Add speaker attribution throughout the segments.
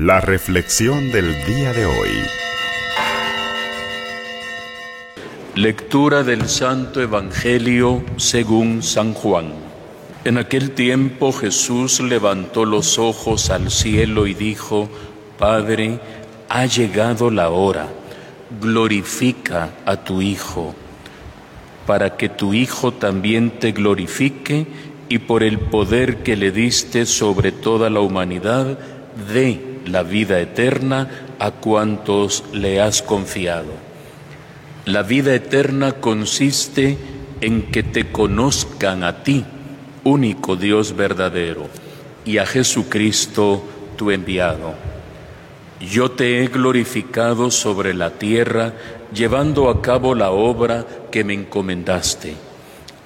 Speaker 1: La reflexión del día de hoy.
Speaker 2: Lectura del Santo Evangelio según San Juan. En aquel tiempo Jesús levantó los ojos al cielo y dijo, Padre, ha llegado la hora, glorifica a tu Hijo, para que tu Hijo también te glorifique y por el poder que le diste sobre toda la humanidad, dé la vida eterna a cuantos le has confiado. La vida eterna consiste en que te conozcan a ti, único Dios verdadero, y a Jesucristo tu enviado. Yo te he glorificado sobre la tierra, llevando a cabo la obra que me encomendaste.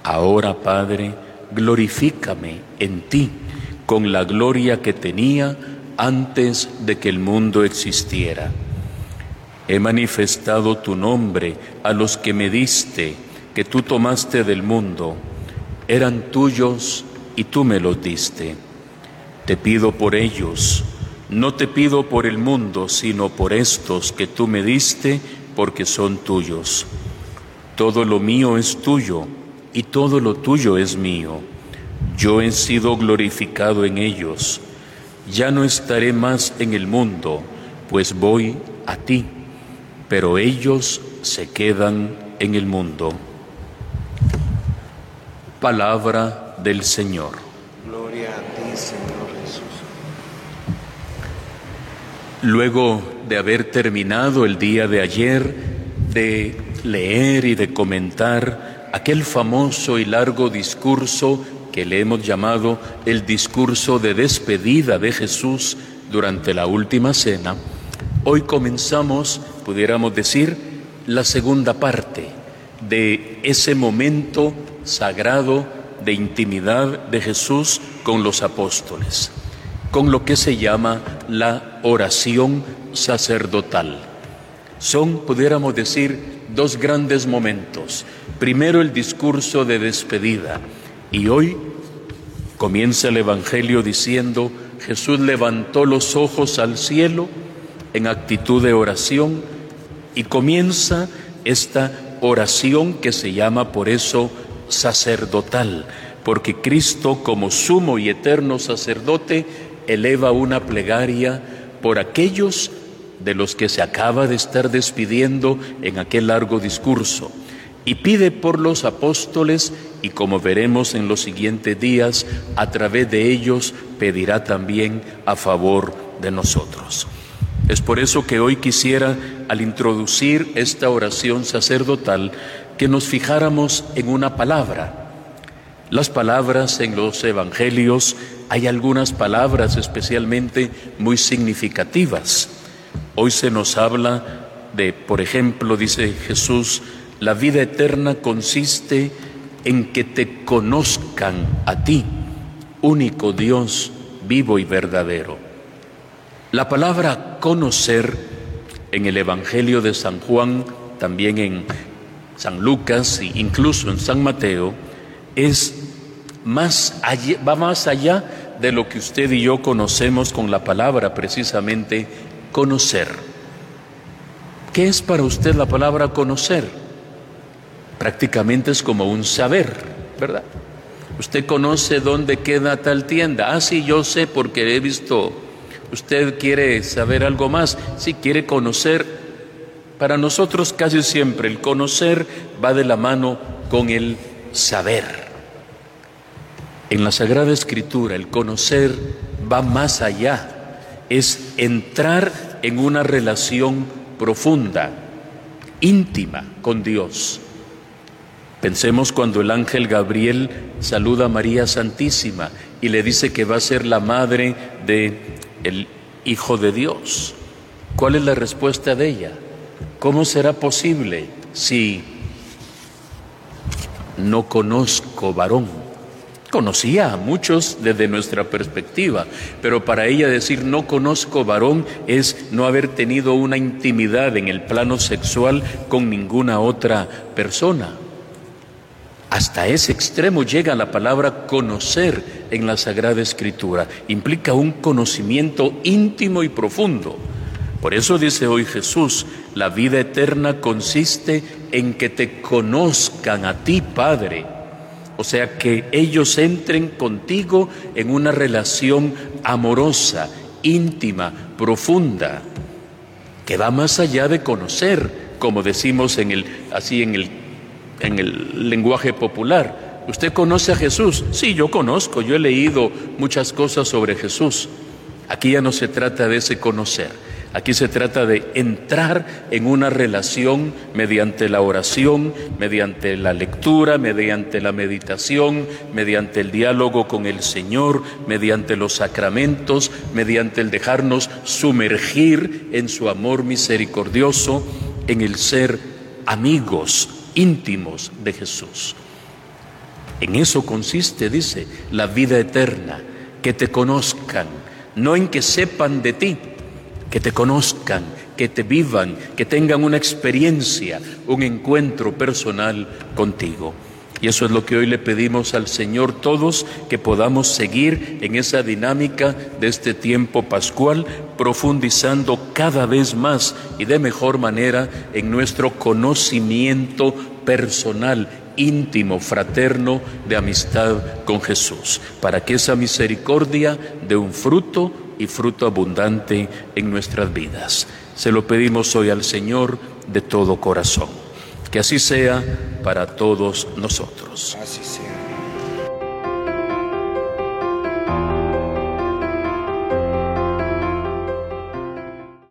Speaker 2: Ahora, Padre, glorifícame en ti con la gloria que tenía antes de que el mundo existiera. He manifestado tu nombre a los que me diste, que tú tomaste del mundo. Eran tuyos y tú me los diste. Te pido por ellos, no te pido por el mundo, sino por estos que tú me diste, porque son tuyos. Todo lo mío es tuyo y todo lo tuyo es mío. Yo he sido glorificado en ellos. Ya no estaré más en el mundo, pues voy a ti, pero ellos se quedan en el mundo. Palabra del Señor.
Speaker 3: Gloria a ti, Señor Jesús.
Speaker 2: Luego de haber terminado el día de ayer de leer y de comentar aquel famoso y largo discurso que le hemos llamado el discurso de despedida de Jesús durante la última cena, hoy comenzamos, pudiéramos decir, la segunda parte de ese momento sagrado de intimidad de Jesús con los apóstoles, con lo que se llama la oración sacerdotal. Son, pudiéramos decir, dos grandes momentos. Primero el discurso de despedida, y hoy comienza el Evangelio diciendo, Jesús levantó los ojos al cielo en actitud de oración y comienza esta oración que se llama por eso sacerdotal, porque Cristo como sumo y eterno sacerdote eleva una plegaria por aquellos de los que se acaba de estar despidiendo en aquel largo discurso y pide por los apóstoles y como veremos en los siguientes días, a través de ellos pedirá también a favor de nosotros. Es por eso que hoy quisiera, al introducir esta oración sacerdotal, que nos fijáramos en una palabra. Las palabras en los evangelios, hay algunas palabras especialmente muy significativas. Hoy se nos habla de, por ejemplo, dice Jesús, la vida eterna consiste en que te conozcan a ti, único Dios vivo y verdadero. La palabra conocer en el Evangelio de San Juan, también en San Lucas e incluso en San Mateo, es más va más allá de lo que usted y yo conocemos con la palabra precisamente conocer. ¿Qué es para usted la palabra conocer? Prácticamente es como un saber, ¿verdad? Usted conoce dónde queda tal tienda. Ah, sí, yo sé porque he visto. Usted quiere saber algo más. Sí, quiere conocer. Para nosotros casi siempre el conocer va de la mano con el saber. En la Sagrada Escritura el conocer va más allá. Es entrar en una relación profunda, íntima con Dios. Pensemos cuando el ángel Gabriel saluda a María Santísima y le dice que va a ser la madre de el Hijo de Dios. ¿Cuál es la respuesta de ella? ¿Cómo será posible si no conozco varón? Conocía a muchos desde nuestra perspectiva, pero para ella decir no conozco varón es no haber tenido una intimidad en el plano sexual con ninguna otra persona. Hasta ese extremo llega la palabra conocer en la Sagrada Escritura. Implica un conocimiento íntimo y profundo. Por eso dice hoy Jesús, la vida eterna consiste en que te conozcan a ti, Padre. O sea, que ellos entren contigo en una relación amorosa, íntima, profunda, que va más allá de conocer, como decimos en el, así en el, en el lenguaje popular. ¿Usted conoce a Jesús? Sí, yo conozco, yo he leído muchas cosas sobre Jesús. Aquí ya no se trata de ese conocer Aquí se trata de entrar en una relación mediante la oración, mediante la lectura, mediante la meditación, mediante el diálogo con el Señor, mediante los sacramentos, mediante el dejarnos sumergir en su amor misericordioso, en el ser amigos íntimos de Jesús. En eso consiste, dice, la vida eterna, que te conozcan, no en que sepan de ti, que te conozcan, que te vivan, que tengan una experiencia, un encuentro personal contigo. Y eso es lo que hoy le pedimos al Señor todos, que podamos seguir en esa dinámica de este tiempo pascual, profundizando cada vez más y de mejor manera en nuestro conocimiento personal, íntimo, fraterno de amistad con Jesús, para que esa misericordia dé un fruto y fruto abundante en nuestras vidas. Se lo pedimos hoy al Señor de todo corazón. Que así sea para todos nosotros.